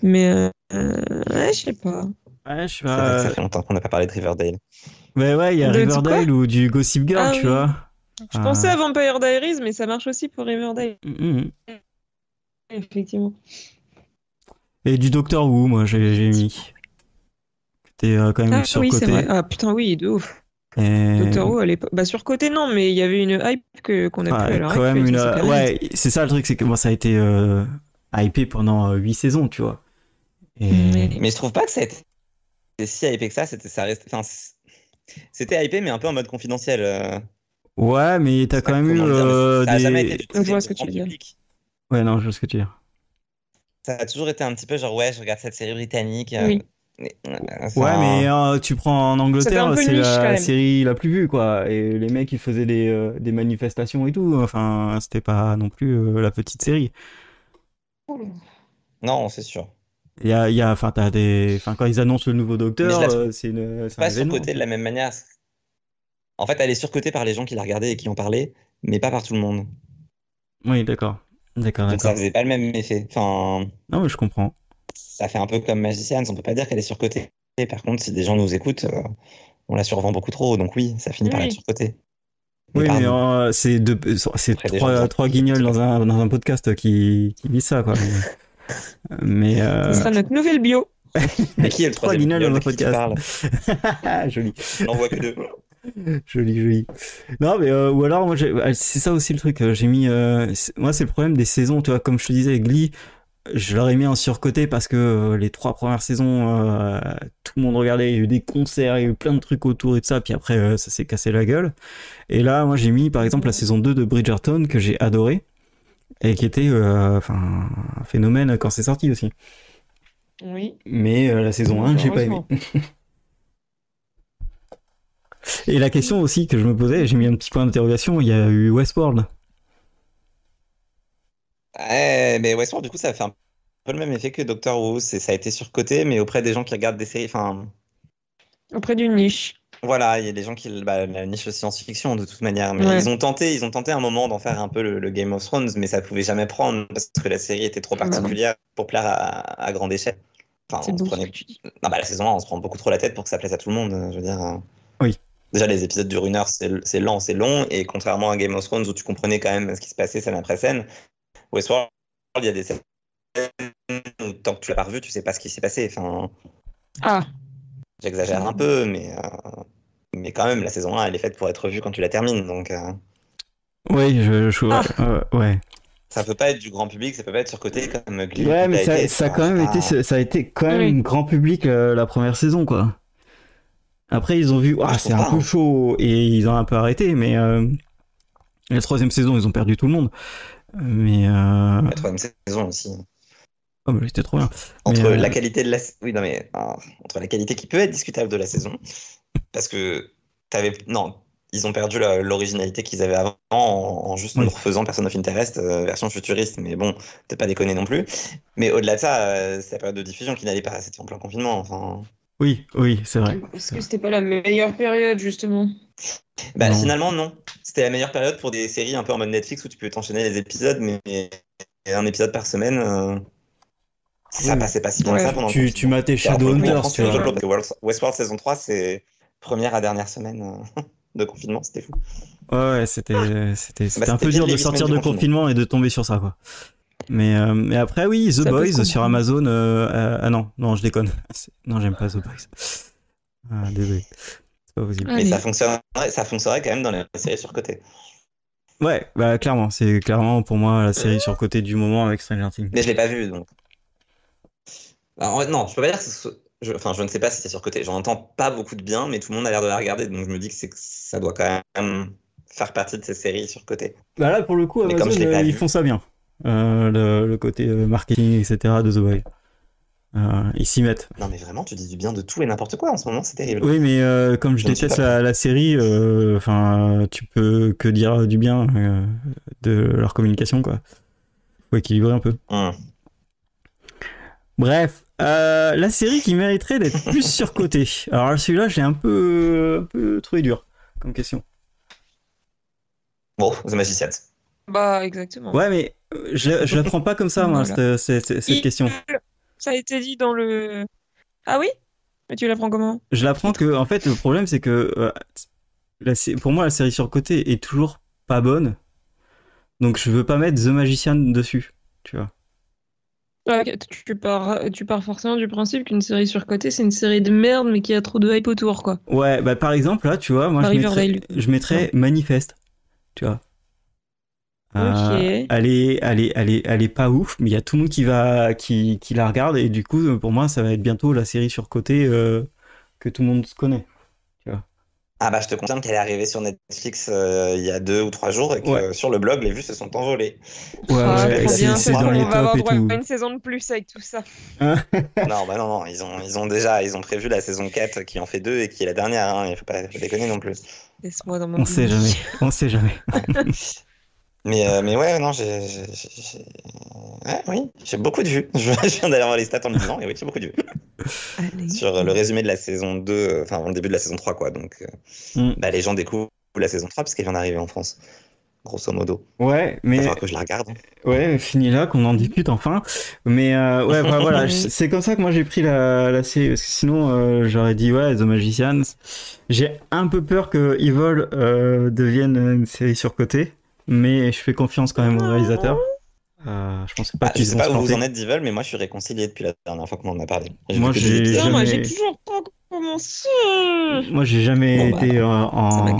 Mais, euh, ouais, je sais pas. Ouais, je sais pas. ça fait longtemps qu'on n'a pas parlé de Riverdale. Ouais, ouais, il y a De- Riverdale ou du Gossip Girl, Ah tu oui. vois. Je Ah. pensais à Vampire Diaries, mais ça marche aussi pour Riverdale, Mhm. effectivement. Et du Doctor Who, moi, j'ai mis. C'était euh, quand même Ah surcoté. Ah putain, oui, de ouf. Et- Doctor Who à l'époque. Bah, sur côté, non, mais il y avait une hype que qu'on a à l'heure quand même une. Ouais, c'est ça le truc, c'est que moi, ça a été euh, hypé pendant 8 saisons, tu vois. Et... Ouais. Mais je trouve pas que ça a été si hypé que ça. C'était, ça reste, enfin, c'était hypé, mais un peu en mode confidentiel. euh, Ouais, mais t'as quand même eu dire, mais euh, ça a jamais des. été du Je vois côté ce que tu grand veux dire. public. Ouais, non, je vois ce que tu veux dire. Ça a toujours été un petit peu genre, ouais, je regarde cette série britannique. euh, Oui. euh, Ouais, mais euh, tu prends en Angleterre, c'est la série la plus vue, quoi. Et les mecs, ils faisaient des, euh, des manifestations et tout. Enfin, c'était pas non plus euh, la petite série. Non, c'est sûr. Il y a, il y a, enfin, t'as des, enfin, quand ils annoncent le nouveau docteur, c'est une, c'est un Pas surcotée de la même manière. En fait, elle est surcotée par les gens qui la regardaient et qui en parlaient, mais pas par tout le monde. Oui, d'accord, d'accord, Donc ça faisait pas le même effet. Enfin, Non, mais je comprends. ça fait un peu comme Magicians, on peut pas dire qu'elle est surcotée. Par contre, si des gens nous écoutent, euh, on la survend beaucoup trop, donc oui, ça finit par être surcoté. Oui, mais euh, c'est deux, c'est gens trois, guignols dans un, dans un podcast qui, qui disent ça, quoi. Mais, mais, euh, Ce sera notre nouvelle bio. Mais qui est le trois troisième guignols dans un podcast? joli. On voit que deux. Joli, joli. Non, mais euh, ou alors, moi, ah, c'est ça aussi le truc. euh, J'ai mis, euh, moi, c'est le problème des saisons. Tu vois, comme je te disais, Glee, je l'aurais mis en surcoté parce que euh, les trois premières saisons, tout le monde regardait. Il y a eu des concerts, il y a eu plein de trucs autour et tout ça. Puis après, ça s'est cassé la gueule. Et là, moi, j'ai mis, par exemple, la saison 2 de Bridgerton que j'ai adoré et qui était, enfin, un phénomène quand c'est sorti aussi. Oui. Mais la saison 1, j'ai pas aimé. Et la question aussi que je me posais, j'ai mis un petit point d'interrogation, il y a eu Westworld. Ouais, mais Westworld, du coup, ça fait un peu le même effet que Doctor Who. C'est, ça a été surcoté, mais auprès des gens qui regardent des séries. Enfin, Auprès d'une niche. voilà, il y a des gens qui. Bah, la niche science-fiction, de toute manière. Mais Ouais. ils ont tenté, ils ont tenté un moment d'en faire un peu le, le Game of Thrones, mais ça pouvait jamais prendre parce que la série était trop Ah bah particulière pour plaire à, à grande échelle. Enfin, on se prenait. Non, bah, la saison 1, on se prend beaucoup trop la tête pour que ça plaise à tout le monde. Je veux dire. euh. Oui. Déjà, les épisodes durent une heure, c'est lent, c'est long. Et contrairement à Game of Thrones où tu comprenais quand même ce qui se passait scène après scène, Westworld, il y a des scènes où tant que tu l'as pas revu, tu sais pas ce qui s'est passé. Enfin, Ah, j'exagère un peu, mais, euh, mais quand même, la saison 1, elle est faite pour être vue quand tu la termines. Donc, euh, Oui, je, je Ah. euh, ouais. ça peut pas être du grand public, ça peut pas être surcoté comme Glee. Ouais, mais ça, été, ça a quand même Ah. été, ça a été quand même Oui. grand public euh, la première saison, quoi. Après, ils ont vu, ah, c'est un peu hein. chaud, et ils ont un peu arrêté, mais euh, la troisième saison, ils ont perdu tout le monde. Mais, euh... La troisième saison aussi. oh, mais c'était trop bien. Entre Mais, euh, la qualité de la oui non mais entre la qualité qui peut être discutable de la saison parce que t'avais non ils ont perdu l'originalité qu'ils avaient avant en, en juste Oui. nous refaisant Person of Interest euh, version futuriste mais bon peut-être pas déconner non plus mais au-delà de ça euh, c'est la période de diffusion qui n'allait pas c'était en plein confinement enfin Oui, oui, c'est vrai. est-ce que c'était pas la meilleure période, justement? Bah Non. finalement non c'était la meilleure période pour des séries un peu en mode Netflix où tu peux t'enchaîner les épisodes mais un épisode par semaine euh, ça Oui. passait pas si bien que Ouais. ça pendant le Tu, tu confinement. matais Shadowhunters, tu vois. Westworld saison 3, c'est première à dernière semaine euh, de confinement, c'était fou. Ouais, ouais, c'était, c'était, c'était Bah, un peu dur de sortir de confinement et de tomber sur ça, quoi. Mais, euh, mais après, oui, The Ça Boys sur Amazon. euh, euh, ah non, non, je déconne. Non, j'aime pas The Boys. Ah, désolé. C'est pas possible. Allez. Mais ça fonctionnerait, ça fonctionnerait quand même dans les séries surcotées. Ouais, bah clairement, c'est clairement pour moi la série sur côté du moment avec Stranger Things. Mais je l'ai pas vu, donc. Alors, en vrai, non, je peux pas dire que ce soit- je, enfin, je ne sais pas si c'est surcoté. J'en entends pas beaucoup de bien, mais tout le monde a l'air de la regarder, donc je me dis que, ça doit quand même faire partie de ces séries surcotées. Bah là, pour le coup, Mais Amazon, comme je l'ai pas euh, ils font ça bien. Euh, le, le côté euh, marketing, etc. de The Boy. Euh, ils s'y mettent. Non, mais vraiment, tu dis du bien de tout et n'importe quoi en ce moment, c'est terrible. Oui, mais euh, comme je déteste la, la série, euh, enfin, tu peux que dire du bien de leur communication, quoi. Faut équilibrer un peu. Hum. Bref, la série qui mériterait d'être plus surcotée. Alors celui-là, j'ai un peu, un peu trouvé dur comme question. Bon, The Magicians. Bah, exactement. Ouais, mais euh, je, la- je la prends pas comme ça, moi, Voilà. cette, cette- cette Il- question. Ça a été dit dans le. Ah oui? Mais tu l'apprends comment? Je la prends que, en fait, le problème, c'est que euh, la pour moi, la série surcotée est toujours pas bonne. Donc, je veux pas mettre The Magician dessus, tu vois. Tu, pars, tu pars forcément du principe qu'une série surcotée, c'est une série de merde, mais qui a trop de hype autour, quoi. Ouais, bah par exemple, là, tu vois, moi, Par je mettrais, je mettrais Manifeste, tu vois. Euh, elle, est, elle, est, elle, est, elle est pas ouf, mais il y a tout le monde qui, va, qui, qui la regarde, et du coup, pour moi, ça va être bientôt la série surcotée euh, que tout le monde connaît. Ah bah je te confirme qu'elle est arrivée sur Netflix euh, il y a deux ou trois jours et que Ouais. euh, sur le blog les vues se sont envolées. Ouais, Ah, ouais, trop c'est- bien, c'est ça, dans on les va avoir droit à une saison de plus avec tout ça. non bah non non ils ont ils ont déjà ils ont prévu la saison 4 qui en fait deux et qui est la dernière hein, il faut pas, faut pas déconner non plus. Laisse-moi dans mon On sait jamais, on sait jamais. Mais euh, mais ouais non j'ai ouais, oui j'ai beaucoup de vues. Je, viens d'aller voir les stats en me disant et oui j'ai beaucoup de vues Allez. sur euh, le résumé de la saison 2 euh, enfin le début de la saison 3 quoi donc euh, Mm. bah, les gens découvrent la saison 3 parce qu'elle vient d'arriver en France grosso modo. Ouais, Il mais falloir que je la regarde. ouais, fini là, qu'on en discute enfin. Mais euh, ouais, bah, voilà, c'est comme ça que moi j'ai pris la, la série, parce que sinon euh, j'aurais dit ouais, The Magicians. J'ai un peu peur que Evil euh, devienne une série surcotée, mais je fais confiance quand même au réalisateur. Euh, je pense pas Ah, je qu'ils sais vont pas se où vous en êtes d'Evil, mais moi je suis réconcilié depuis la dernière fois qu'on en a parlé. Moi, j'ai jamais- j'ai toujours pas commencé. Moi j'ai jamais Bon, bah, été euh, en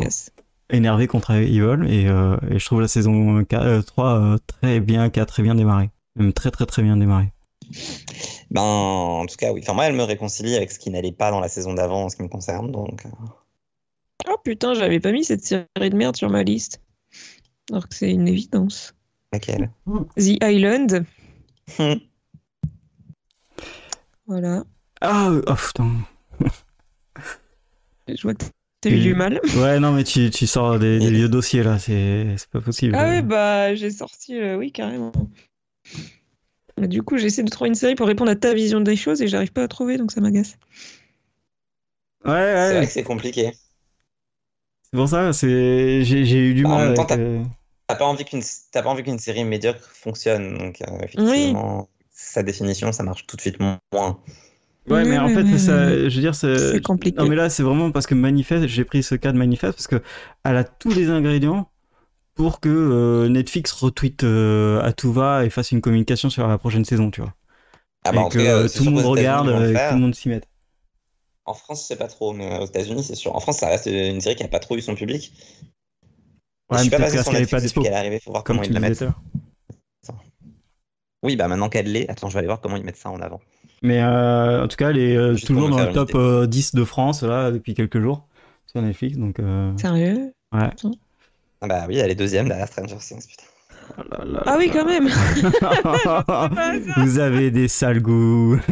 énervé contre Evil et, euh, et je trouve la saison 4, euh, 3 euh, très bien, qui a très bien démarré. Même très très très bien démarré. Ben, en tout cas, oui. Enfin, moi, elle me réconcilie avec ce qui n'allait pas dans la saison d'avant en ce qui me concerne. Donc, Oh putain, j'avais pas mis cette série de merde sur ma liste. Alors que c'est une évidence. laquelle The Island. Hum. Voilà. Ah, oh putain. Je vois que t'as eu du mal. Ouais, non, mais tu, tu sors des, des vieux dossiers là, c'est c'est pas possible. Ah oui, bah j'ai sorti, euh, oui, carrément. Mais Du coup, j'essaie de trouver une série pour répondre à ta vision des choses et j'arrive pas à trouver, donc ça m'agace. Ouais, C'est ouais, vrai que c'est compliqué. c'est pour ça, c'est j'ai j'ai eu du Bah, en mal même temps, avec, euh, T'as pas envie qu'une t'as pas envie qu'une série médiocre fonctionne. Donc, euh, effectivement, sa définition, ça marche tout de suite moins. Ouais, mais en fait, ça, je veux dire, c'est. Compliqué. Non, mais là, c'est vraiment parce que Manifest, j'ai pris ce cas de Manifest parce que elle a tous les ingrédients pour que euh, Netflix retweet euh, à tout va et fasse une communication sur la prochaine saison, tu vois. Ah bah, et en que tout cas, euh, c'est tout le monde regarde le et que tout le monde s'y mette. En France, je sais pas trop, mais aux États-Unis, c'est sûr. En France, ça reste une série qui a pas trop eu son public. Ouais, je suis pas passé parce sur qu'elle est Netflix pas depuis dispo, qu'elle est arrivée. Faut voir comme comment ils la mettent. Oui, bah maintenant qu'elle l'est, attends, je vais aller voir comment ils mettent ça en avant. Mais euh, en tout cas, elle est euh, toujours dans le top euh, 10 de France, là, depuis quelques jours, sur Netflix, donc... Euh... Sérieux? Ouais. Ah bah oui, elle est deuxième derrière Stranger Things, putain. Ah oui, quand même Vous avez des sales goûts.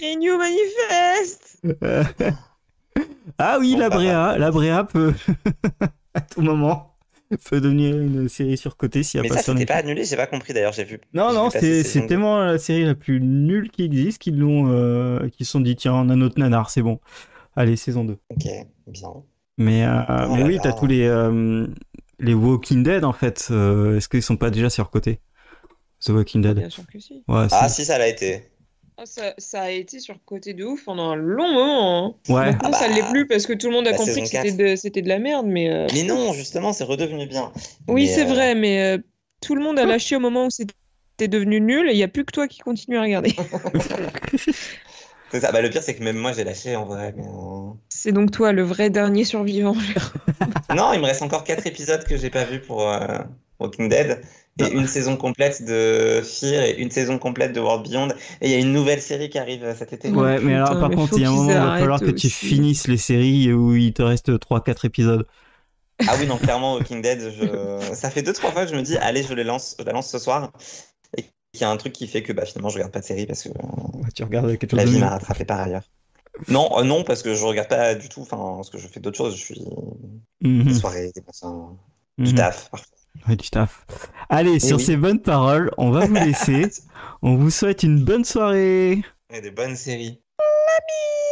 Renew Manifest ah oui, Bon, la Bréa, la Bréa peut, à tout moment, peut devenir une série surcotée s'il n'y a Mais pas ça, c'était Netflix. pas annulé, j'ai pas compris d'ailleurs, j'ai vu. Non, non, c'est tellement la série la plus nulle qui existe qu'ils l'ont, euh, qu'ils se sont dit, tiens, on a notre nanar, c'est bon. Allez, saison 2. Ok, bien. Mais, euh, Oh mais là oui, t'as tous les, euh, les Walking Dead, en fait. euh, Est-ce qu'ils sont pas déjà surcotés? The Walking Dead. Bien sûr que si. Ouais, Ah si, ça l'a été. Ah, ça, ça a été sur côté de ouf pendant un long moment. hein. Ouais. Maintenant, Ah ça bah, l'est plus parce que tout le monde a la compris que c'était 4. de, c'était de la merde. Mais euh, Mais non, justement, c'est redevenu bien. oui, Mais, c'est euh, vrai, mais euh, tout le monde a lâché au moment où c'était devenu nul et il n'y a plus que toi qui continue à regarder. C'est ça. Bah, le pire, c'est que même moi, j'ai lâché en vrai. mais, C'est donc toi le vrai dernier survivant. Non, il me reste encore 4 épisodes que j'ai pas vus pour euh, Walking Dead. Et une saison complète de Fear et une saison complète de World Beyond. Et il y a une nouvelle série qui arrive euh, cet été. Ouais. Mais alors par mais contre, il y a un moment, il va falloir que tu aussi. finisses les séries où il te reste 3-4 épisodes. Ah oui, non, clairement, Walking Dead, je... ça fait deux, trois fois que je me dis, allez, je, les lance, je la lance ce soir. Et qu'il y a un truc qui fait que bah, finalement, je regarde pas de série parce que Tu regardes quelque chose la vie m'a rattrapé par ailleurs. Non, euh, non, parce que je regarde pas du tout, enfin, parce que je fais d'autres choses, je suis Mhm, des soirées, des machins, du mhm. taf. parfois. Ouais, du taf. Allez, sur oui. ces bonnes paroles, on va vous laisser. on vous souhaite une bonne soirée. Et des bonnes séries. Mamie